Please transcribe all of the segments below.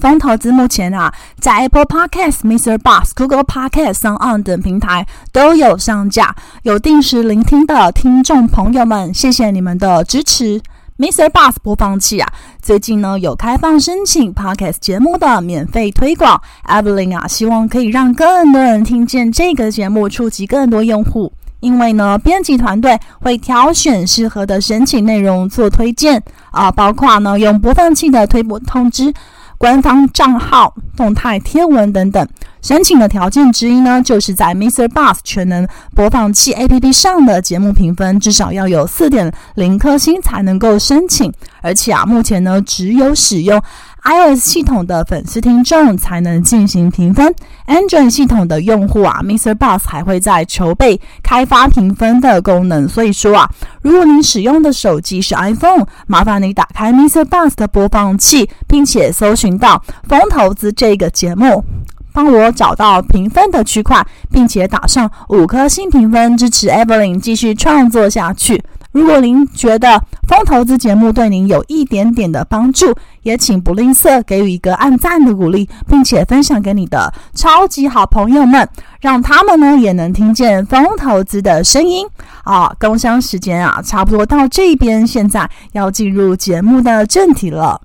方投资目前啊，在 Apple Podcast、Mr. Boss、Google Podcast 上 on 等平台都有上架。有定时聆听的听众朋友们，谢谢你们的支持。Mr. Boss 播放器啊，最近呢有开放申请 Podcast 节目的免费推广。Evelyn 啊，希望可以让更多人听见这个节目，触及更多用户。因为呢，编辑团队会挑选适合的申请内容做推荐啊，包括呢用播放器的推播通知。官方账号、动态天文等等，申请的条件之一呢，就是在 Mr. Bus 全能播放器 APP 上的节目评分至少要有四点零颗星才能够申请。而且啊，目前呢，只有使用 iOS 系统的粉丝听众才能进行评分，Android 系统的用户啊，Mr. Bus 还会在筹备开发评分的功能。所以说啊，如果您使用的手机是 iPhone，麻烦你打开 Mr. Bus 的播放器，并且搜寻到“风投资”这个节目，帮我找到评分的区块，并且打上五颗星评分，支持 Evelyn 继续创作下去。如果您觉得风投资节目对您有一点点的帮助，也请不吝啬给予一个按赞的鼓励，并且分享给你的超级好朋友们，让他们呢也能听见风投资的声音。啊，工商时间啊，差不多到这边，现在要进入节目的正题了。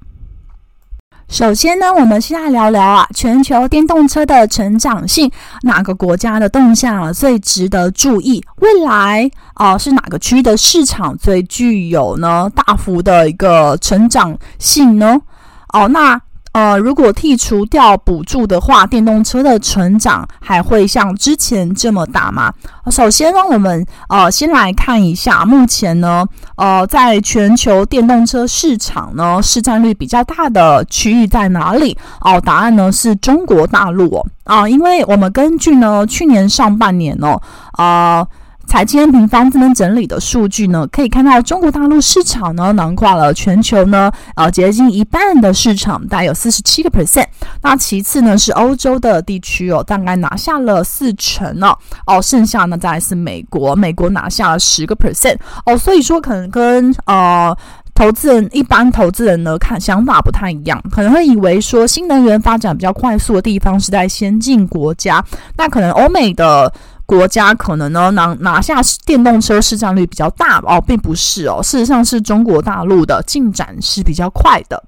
首先呢，我们先来聊聊啊，全球电动车的成长性，哪个国家的动向啊最值得注意？未来啊、是哪个区域的市场最具有呢大幅的一个成长性呢？哦，那。呃，如果剔除掉补助的话，电动车的成长还会像之前这么大吗？首先让，我们呃先来看一下，目前呢，呃，在全球电动车市场呢，市占率比较大的区域在哪里？哦、答案呢是中国大陆哦。啊、因为我们根据呢去年上半年哦，啊、呃。财经平方这边整理的数据呢，可以看到中国大陆市场呢囊括了全球呢呃接近一半的市场，大概有四十七个 percent。那其次呢是欧洲的地区哦，大概拿下了四成哦，哦，剩下呢再来是美国，美国拿下了十个 percent 哦，所以说可能跟呃投资人一般投资人呢看想法不太一样，可能会以为说新能源发展比较快速的地方是在先进国家，那可能欧美的。国家可能呢拿拿下电动车市占率比较大哦，并不是哦，事实上是中国大陆的进展是比较快的。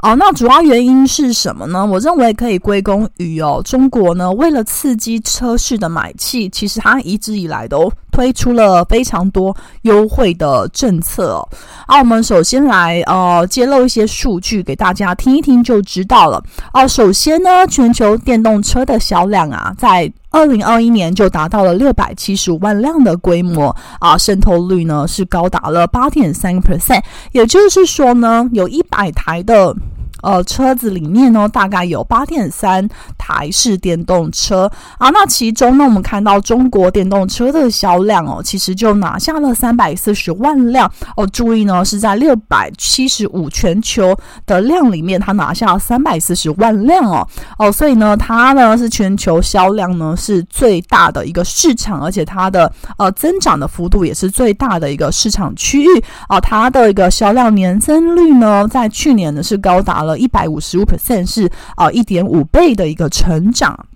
哦，那主要原因是什么呢？我认为可以归功于哦，中国呢为了刺激车市的买气，其实它一直以来都推出了非常多优惠的政策哦。啊，我们首先来呃揭露一些数据给大家听一听就知道了。哦，首先呢，全球电动车的销量啊，在二零二一年就达到了六百七十五万辆的规模啊，渗透率呢是高达了八点三个 percent，也就是说呢，有一百台的。呃，车子里面呢，大概有八点三台是电动车啊。那其中呢，我们看到中国电动车的销量哦，其实就拿下了三百四十万辆哦。注意呢，是在六百七十五全球的量里面，它拿下了三百四十万辆哦哦。所以呢，它呢是全球销量呢是最大的一个市场，而且它的呃增长的幅度也是最大的一个市场区域啊。它的一个销量年增率呢，在去年呢是高达了一百五十五 percent 是啊，一点五倍的一个成长。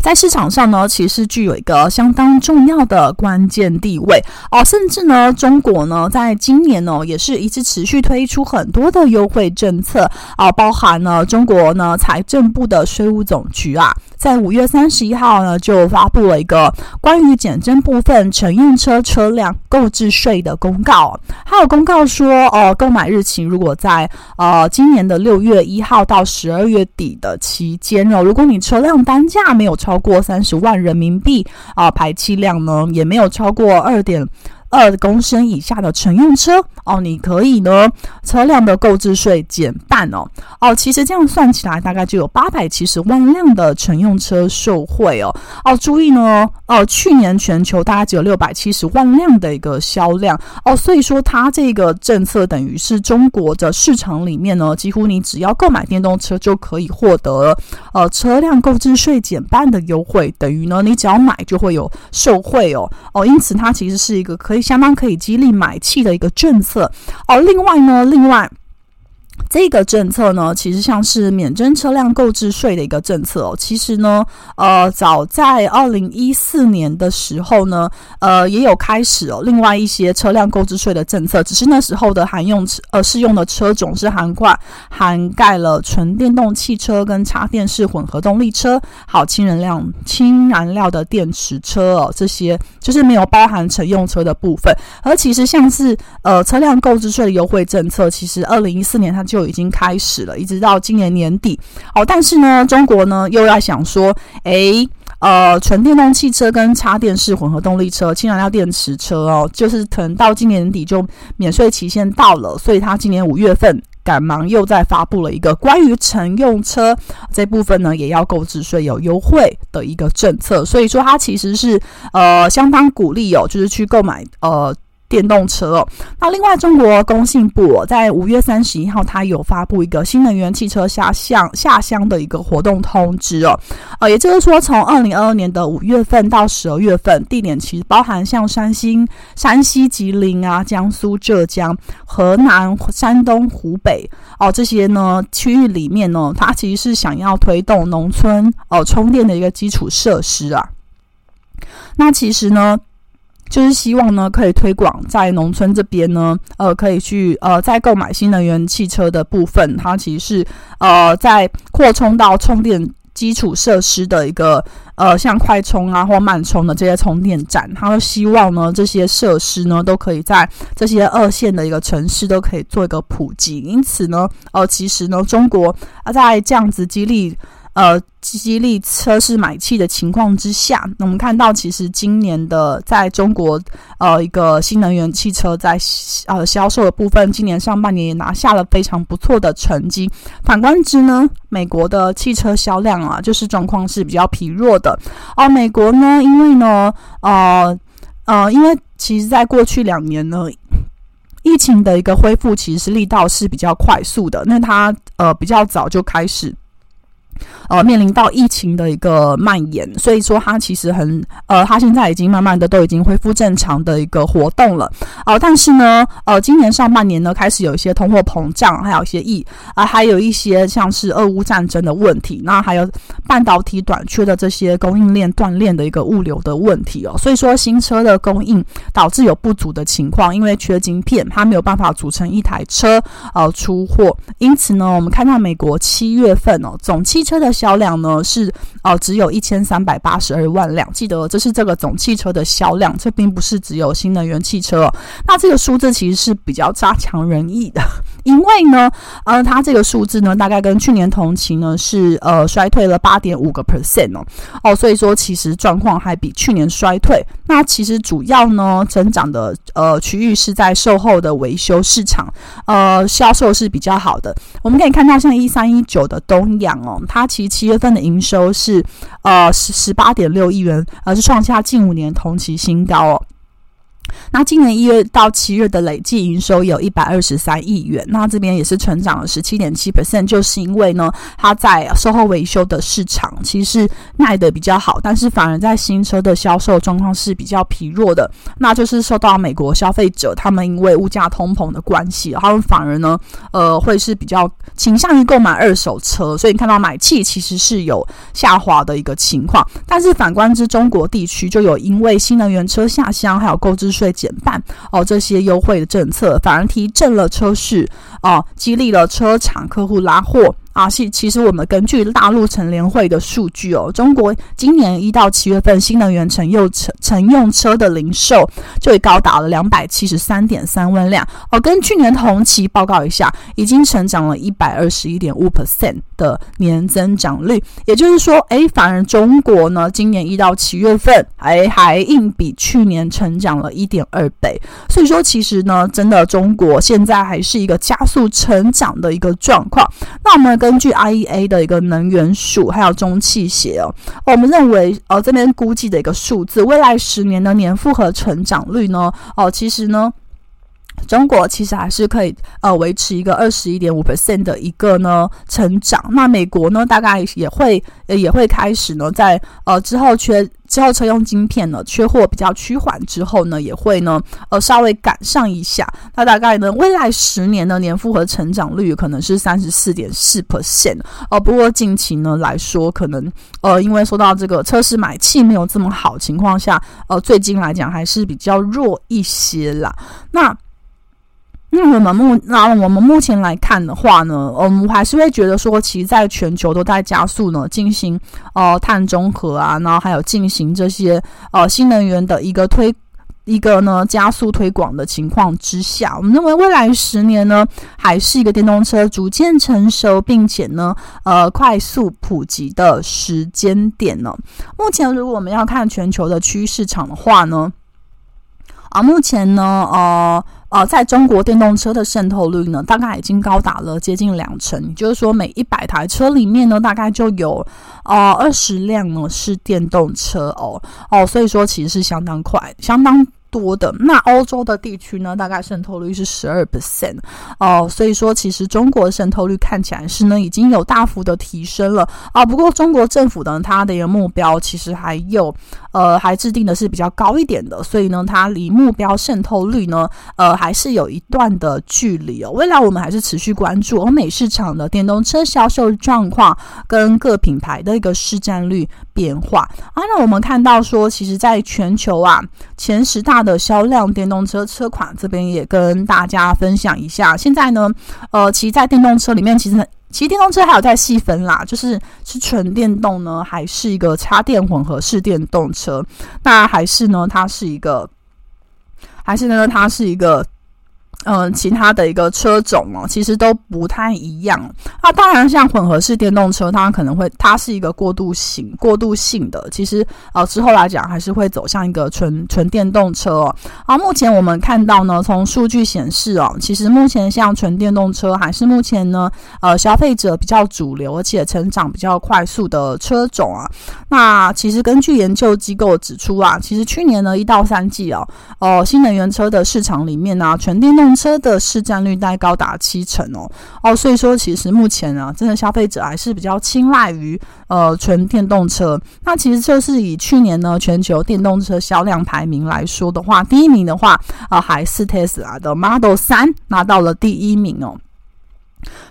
在市场上呢，其实具有一个相当重要的关键地位哦，甚至呢，中国呢，在今年呢，也是一直持续推出很多的优惠政策啊，包含了，中国呢，财政部的税务总局啊，在五月三十一号呢，就发布了一个关于减征部分乘用车车辆购置税的公告，还有公告说，哦，购买日期如果在呃今年的六月一号到十二月底的期间哦，如果你车辆单价没有超过三十万人民币啊，排气量呢也没有超过二点二公升以下的乘用车哦，你可以呢车辆的购置税减半哦。哦，其实这样算起来大概就有八百七十万辆的乘用车受惠哦。哦，注意呢哦，去年全球大概只有六百七十万辆的一个销量。哦，所以说它这个政策等于是中国的市场里面呢，几乎你只要购买电动车就可以获得呃车辆购置税减半的优惠，等于呢你只要买就会有受惠哦。哦，因此它其实是一个可以相当可以激励买气的一个政策哦。另外呢，另外。这个政策呢，其实像是免征车辆购置税的一个政策哦。其实呢，呃，早在二零一四年的时候呢，呃，也有开始哦。另外一些车辆购置税的政策，只是那时候的含用呃适用的车种是涵盖涵盖了纯电动汽车跟插电式混合动力车，好，氢燃料氢燃料的电池车哦，这些就是没有包含乘用车的部分。而其实像是呃车辆购置税的优惠政策，其实二零一四年它就就已经开始了，一直到今年年底。哦，但是呢，中国呢又要想说，诶，呃，纯电动汽车跟插电式混合动力车、氢燃料电池车哦，就是可能到今年底就免税期限到了，所以他今年五月份赶忙又在发布了一个关于乘用车这部分呢，也要购置税有优惠的一个政策。所以说，它其实是呃相当鼓励哦，就是去购买呃。电动车哦，那另外中国工信部在五月三十一号，它有发布一个新能源汽车下乡下乡的一个活动通知哦，呃，也就是说从二零二二年的五月份到十二月份，地点其实包含像山西、山西、吉林啊、江苏、浙江、河南、山东、湖北。哦这些呢区域里面呢，它其实是想要推动农村哦、充电的一个基础设施啊，那其实呢。就是希望呢，可以推广在农村这边呢，呃，可以去呃，在购买新能源汽车的部分，它其实是呃，在扩充到充电基础设施的一个呃，像快充啊或慢充的这些充电站，它希望呢，这些设施呢，都可以在这些二线的一个城市都可以做一个普及。因此呢，呃，其实呢，中国啊，在这样子激励。呃，激励车市买气的情况之下，那我们看到，其实今年的在中国，呃，一个新能源汽车在呃销售的部分，今年上半年也拿下了非常不错的成绩。反观之呢，美国的汽车销量啊，就是状况是比较疲弱的。而、美国呢，因为呢，呃呃，因为其实在过去两年呢，疫情的一个恢复其实是力道是比较快速的，那它呃比较早就开始。呃，面临到疫情的一个蔓延，所以说它其实很呃，它现在已经慢慢的都已经恢复正常的一个活动了。呃，但是呢，呃，今年上半年呢，开始有一些通货膨胀，还有一些疫啊、还有一些像是俄乌战争的问题，那还有半导体短缺的这些供应链断裂的一个物流的问题哦。所以说新车的供应导致有不足的情况，因为缺晶片，它没有办法组成一台车呃出货。因此呢，我们看到美国七月份哦，总汽车的销量呢是哦、只有一千三百八十二万辆。记得这是这个总汽车的销量，这并不是只有新能源汽车。那这个数字其实是比较差强人意的，因为呢，呃，它这个数字呢，大概跟去年同期呢是呃衰退了八点五个 percent 哦哦，所以说其实状况还比去年衰退。那其实主要呢增长的呃区域是在售后的维修市场，呃，销售是比较好的。我们可以看到像一三一九的东阳哦，它其实七月份的营收是呃十十八点六亿元，而是创下近五年同期新高哦。那今年一月到七月的累计营收有一百二十三亿元，那这边也是成长了十七点七 percent，就是因为呢，它在售后维修的市场其实卖得比较好，但是反而在新车的销售状况是比较疲弱的，那就是受到美国消费者他们因为物价通膨的关系，他们反而呢，呃，会是比较倾向于购买二手车，所以你看到买气其实是有下滑的一个情况，但是反观之中国地区就有因为新能源车下乡还有购置税减半。哦，这些优惠的政策反而提振了车市哦，激励了车厂客户拉货。啊，其其实我们根据大陆乘联会的数据哦，中国今年一到七月份新能源乘用车乘用车的零售就已高达了两百七十三点三万辆哦，跟去年同期报告一下，已经成长了一百二十一点五 percent 的年增长率。也就是说，哎，反而中国呢，今年一到七月份，哎，还硬比去年成长了一点二倍。所以说，其实呢，真的中国现在还是一个加速成长的一个状况。那我们跟。根据 IEA 的一个能源署还有中汽协哦，我们认为呃这边估计的一个数字，未来十年的年复合成长率呢，哦，其实呢。中国其实还是可以呃维持一个二十一点五 percent 的一个呢成长，那美国呢大概也会也会开始呢在呃之后缺之后车用晶片呢缺货比较趋缓之后呢也会呢呃稍微赶上一下，那大概呢未来十年的年复合成长率可能是三十四点四 percent 哦，不过近期呢来说可能呃因为说到这个车市买气没有这么好情况下，呃最近来讲还是比较弱一些啦，那。那我们目那我们目前来看的话呢，我们还是会觉得说，其实在全球都在加速呢，进行呃碳中和啊，然后还有进行这些呃新能源的一个推一个呢加速推广的情况之下，我们认为未来十年呢，还是一个电动车逐渐成熟并且呢呃快速普及的时间点呢。目前如果我们要看全球的区域市场的话呢，啊目前呢呃。呃，在中国电动车的渗透率呢，大概已经高达了接近两成，也就是说，每一百台车里面呢，大概就有呃二十辆呢是电动车哦哦，所以说其实是相当快，相当。多的那欧洲的地区呢，大概渗透率是十二 percent 哦，所以说其实中国渗透率看起来是呢已经有大幅的提升了啊。不过中国政府呢，它的一个目标其实还有呃还制定的是比较高一点的，所以呢，它离目标渗透率呢呃还是有一段的距离哦。未来我们还是持续关注欧美市场的电动车销售状况跟各品牌的一个市占率变化啊。那我们看到说，其实在全球啊前十大。的销量电动车车款这边也跟大家分享一下。现在呢，呃，其实在电动车里面，其实其实电动车还有在细分啦，就是是纯电动呢，还是一个插电混合式电动车？那还是呢，它是一个，还是呢，它是一个。嗯，其他的一个车种哦，其实都不太一样。那当然，像混合式电动车，它可能会，它是一个过渡型、过渡性的。其实，呃，之后来讲，还是会走向一个纯纯电动车哦。啊，目前我们看到呢，从数据显示哦，其实目前像纯电动车还是目前呢，呃，消费者比较主流，而且成长比较快速的车种啊。那其实根据研究机构指出啊，其实去年呢一到三季哦，哦，新能源车的市场里面呢，纯电动车的市占率大概高达七成哦哦，所以说其实目前啊，真的消费者还是比较青睐于呃纯电动车。那其实就是以去年呢全球电动车销量排名来说的话，第一名的话啊、还是 Tesla 的 Model 三拿到了第一名哦。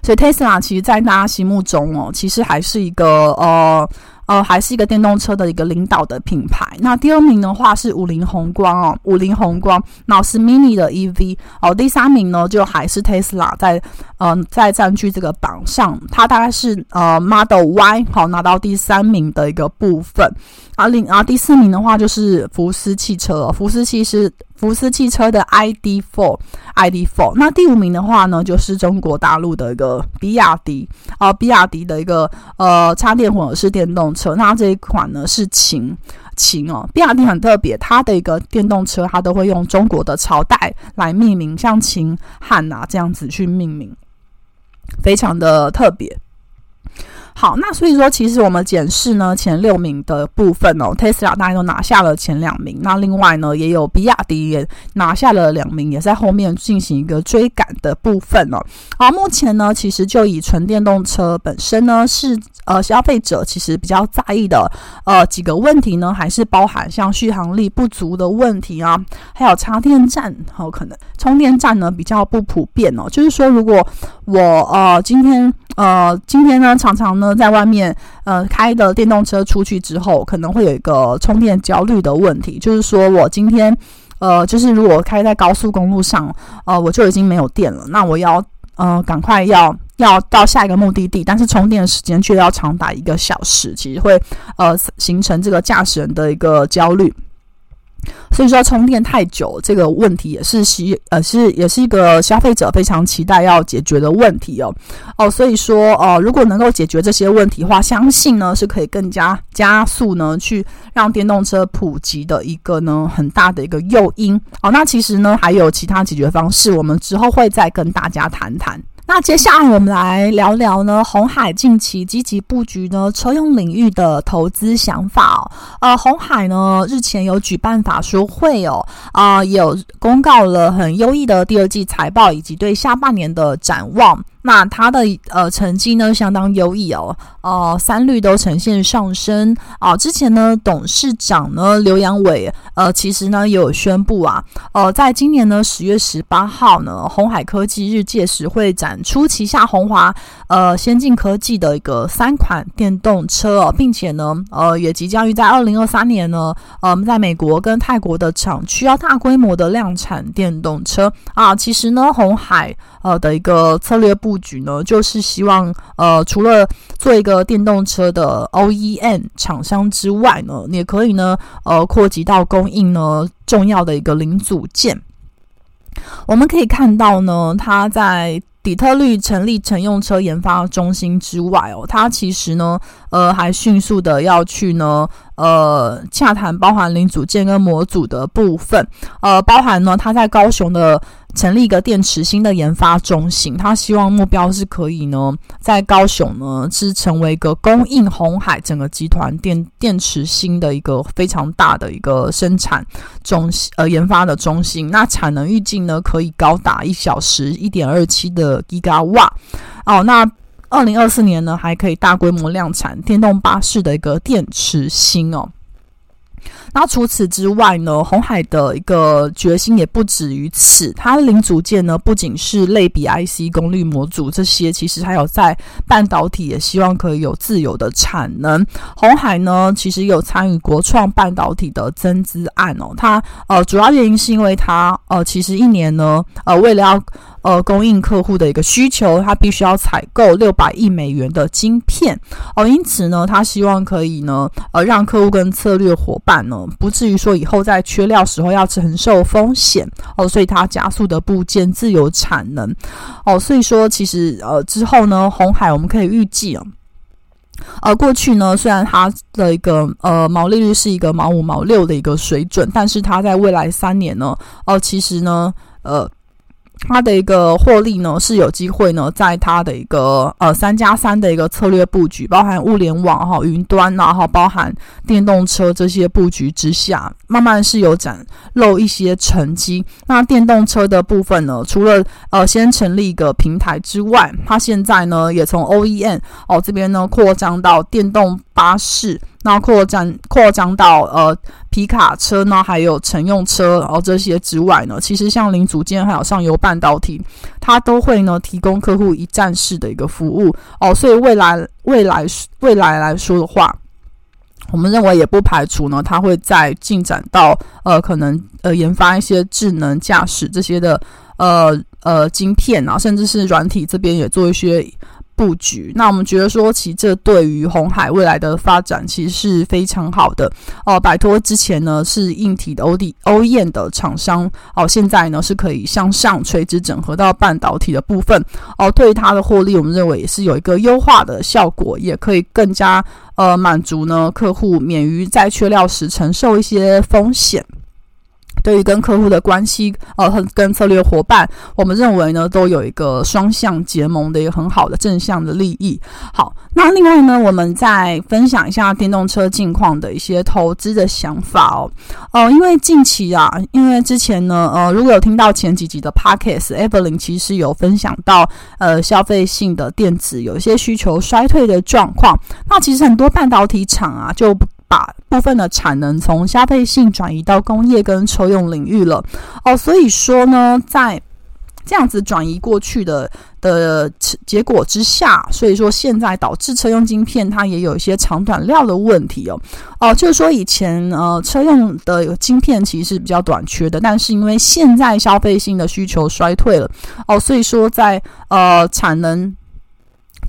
所以 Tesla 其实在大家心目中哦，其实还是一个呃。呃，还是一个电动车的一个领导的品牌。那第二名的话是五菱宏光哦，五菱宏光，那是 Mini 的 EV 哦。第三名呢，就还是 Tesla 在，呃，在占据这个榜上，它大概是呃 Model Y 好拿到第三名的一个部分。啊，另啊第四名的话就是福斯汽车，福斯汽是福斯汽车的 ID.4，ID.4。那第五名的话呢，就是中国大陆的一个比亚迪啊，比亚迪的一个呃插电混合式电动车。那这一款呢是秦秦哦，比亚迪很特别，它的一个电动车它都会用中国的朝代来命名，像秦汉啊这样子去命名，非常的特别。好，那所以说，其实我们检视呢前六名的部分哦，Tesla 大概都拿下了前两名。那另外呢，也有比亚迪也拿下了两名，也在后面进行一个追赶的部分哦。好，目前呢，其实就以纯电动车本身呢，是呃消费者其实比较在意的呃几个问题呢，还是包含像续航力不足的问题啊，还有插电站，还有可能充电站呢比较不普遍哦。就是说，如果我呃今天呃今天呢常常呢。在外面，呃，开的电动车出去之后，可能会有一个充电焦虑的问题。就是说我今天，呃，就是如果开在高速公路上，呃，我就已经没有电了，那我要，呃，赶快要要到下一个目的地，但是充电时间却要长达一个小时，其实会呃形成这个驾驶人的一个焦虑。所以说充电太久这个问题也是需呃是也是一个消费者非常期待要解决的问题哦哦，所以说呃如果能够解决这些问题的话，相信呢是可以更加加速呢去让电动车普及的一个呢很大的一个诱因哦。那其实呢还有其他解决方式，我们之后会再跟大家谈谈。那接下来我们来聊聊呢，红海近期积极布局呢车用领域的投资想法。呃，红海呢日前有举办法说会哦，啊、呃，有公告了很优异的第二季财报以及对下半年的展望。那它的呃成绩呢相当优异哦，呃三率都呈现上升啊、之前呢董事长呢刘扬伟呃其实呢也有宣布啊，呃在今年呢十月十八号呢鸿海科技日届时会展出旗下鸿华呃先进科技的一个三款电动车哦，并且呢呃也即将于在二零二三年呢呃在美国跟泰国的厂区要大规模的量产电动车啊。其实呢鸿海呃的一个策略部布局呢，就是希望呃，除了做一个电动车的 OEM 厂商之外呢，也可以呢，呃，扩及到供应呢重要的一个零组件。我们可以看到呢，它在底特律成立乘用车研发中心之外哦，它其实呢，呃，还迅速的要去呢。呃，洽谈包含零组件跟模组的部分，呃，包含呢，它在高雄的成立一个电池芯的研发中心，他希望目标是可以呢，在高雄呢是成为一个供应红海整个集团电电池芯的一个非常大的一个生产中心，呃，研发的中心。那产能预计呢可以高达一小时一点二七的 GIGAWAT 哦，那。二零二四年呢，还可以大规模量产电动巴士的一个电池芯哦。那除此之外呢，红海的一个决心也不止于此。它零组件呢，不仅是类比 IC、功率模组这些，其实还有在半导体也希望可以有自有的产能。红海呢，其实有参与国创半导体的增资案哦。它呃，主要原因是因为它呃，其实一年呢，呃，为了要呃，供应客户的一个需求，他必须要采购六百亿美元的晶片哦，因此呢，他希望可以呢，呃，让客户跟策略伙伴呢，不至于说以后在缺料时候要承受风险哦，所以他加速的部件自有产能哦，所以说其实呃之后呢，红海我们可以预计啊，呃，过去呢，虽然它的一个呃毛利率是一个毛五毛六的一个水准，但是它在未来三年呢，哦、其实呢，呃。它的一个获利呢，是有机会呢，在它的一个呃三加三的一个策略布局，包含物联网哈、云端然后包含电动车这些布局之下，慢慢是有展露一些成绩。那电动车的部分呢，除了呃先成立一个平台之外，它现在呢也从 OEM 哦这边呢扩张到电动巴士。那扩展扩张到呃皮卡车呢，还有乘用车，然后这些之外呢，其实像零组件还有上游半导体，它都会呢提供客户一站式的一个服务哦。所以未来未来未来来说的话，我们认为也不排除呢，它会再进展到呃可能呃研发一些智能驾驶这些的呃呃晶片啊，甚至是软体这边也做一些。布局，那我们觉得说，其实这对于红海未来的发展其实是非常好的哦。摆脱之前呢是硬体的 OD OEM 的厂商哦，现在呢是可以向上垂直整合到半导体的部分哦。对于它的获利，我们认为也是有一个优化的效果，也可以更加呃满足呢客户免于在缺料时承受一些风险。对于跟客户的关系，呃，跟策略伙伴，我们认为呢，都有一个双向结盟的一个很好的正向的利益。好，那另外呢，我们再分享一下电动车近况的一些投资的想法哦。呃，因为近期啊，因为之前呢，呃，如果有听到前几集的 Podcast，Evelyn 其实有分享到，呃，消费性的电子有一些需求衰退的状况。那其实很多半导体厂啊，就把部分的产能从消费性转移到工业跟车用领域了哦，所以说呢，在这样子转移过去的的结果之下，所以说现在导致车用晶片它也有一些长短料的问题哦哦，就是说以前呃车用的晶片其实是比较短缺的，但是因为现在消费性的需求衰退了哦，所以说在呃产能。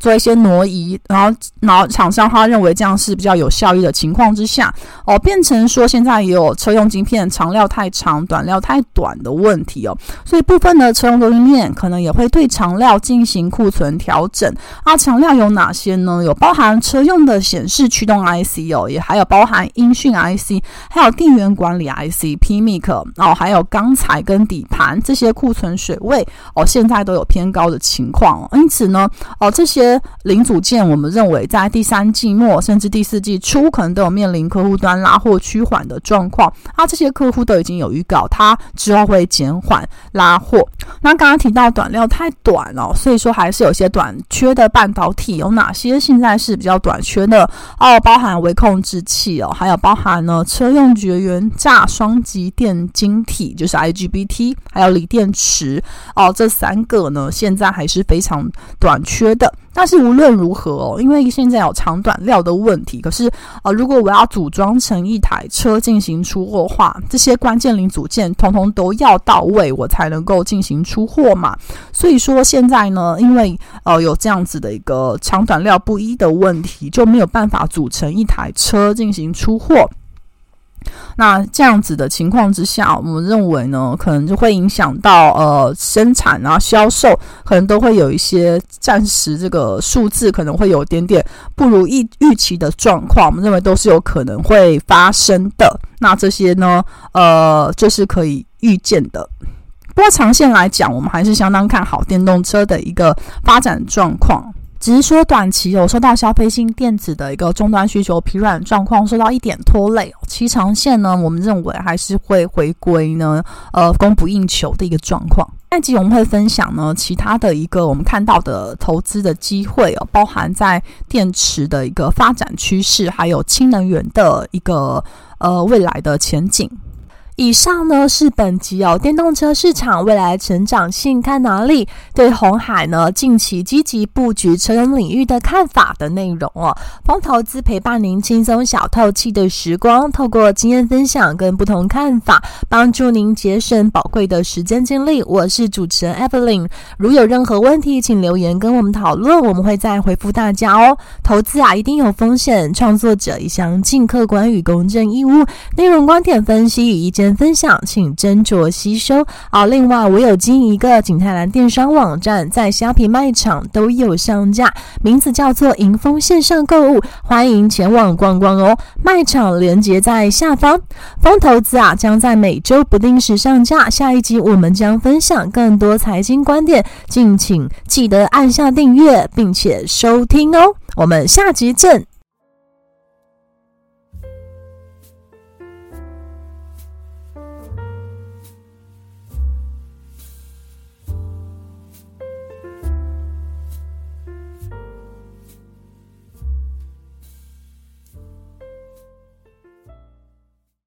做一些挪移，然后然后厂商他认为这样是比较有效益的情况之下，哦，变成说现在也有车用晶片长料太长、短料太短的问题哦，所以部分的车用供应链可能也会对长料进行库存调整。啊，长料有哪些呢？有包含车用的显示驱动 IC 哦，也还有包含音讯 IC，还有电源管理 IC、PMIC 哦，还有钢材跟底盘这些库存水位哦，现在都有偏高的情况。因此呢，哦，这些零组件我们认为在第三季末甚至第四季初可能都有面临客户端拉货趋缓的状况。啊，这些客户都已经有预告，他之后会减缓拉货。那刚刚提到短料太短了，所以说还是有些短缺的半导体有哪些现在是比较短缺的哦？包含微控制器哦，还有包含呢车用绝缘栅双极电晶体，就是 IGBT，还有锂电池哦，这三个呢现在还是非常短缺的。但是无论如何哦，因为现在有长短料的问题，可是呃，如果我要组装成一台车进行出货的话，这些关键零组件通通都要到位，我才能够进行出货嘛。所以说现在呢，因为呃有这样子的一个长短料不一的问题，就没有办法组成一台车进行出货。那这样子的情况之下，我们认为呢，可能就会影响到呃生产啊、销售，可能都会有一些暂时这个数字可能会有点点不如预预期的状况，我们认为都是有可能会发生的。那这些呢，呃，就是可以预见的。不过长线来讲，我们还是相当看好电动车的一个发展状况。只是说短期有受到消费性电子的一个终端需求疲软状况受到一点拖累，其长线呢，我们认为还是会回归呢，呃，供不应求的一个状况。下集我们会分享呢，其他的一个我们看到的投资的机会哦，包含在电池的一个发展趋势，还有氢能源的一个呃未来的前景。以上呢是本集哦，电动车市场未来成长性看哪里？对红海呢近期积极布局车用领域的看法的内容哦。疯投资陪伴您轻松小透气的时光，透过经验分享跟不同看法，帮助您节省宝贵的时间精力。我是主持人 Evelyn，如有任何问题，请留言跟我们讨论，我们会再回复大家哦。投资啊，一定有风险，创作者一向尽客观与公正义务，内容观点分析与意见。分享，请斟酌吸收。好，另外我有经营一个景泰蓝电商网站，在虾皮卖场都有上架，名字叫做迎风线上购物，欢迎前往逛逛哦。卖场连接在下方。疯投资啊，将在每周不定时上架。下一集我们将分享更多财经观点，敬请记得按下订阅并且收听哦。我们下集见。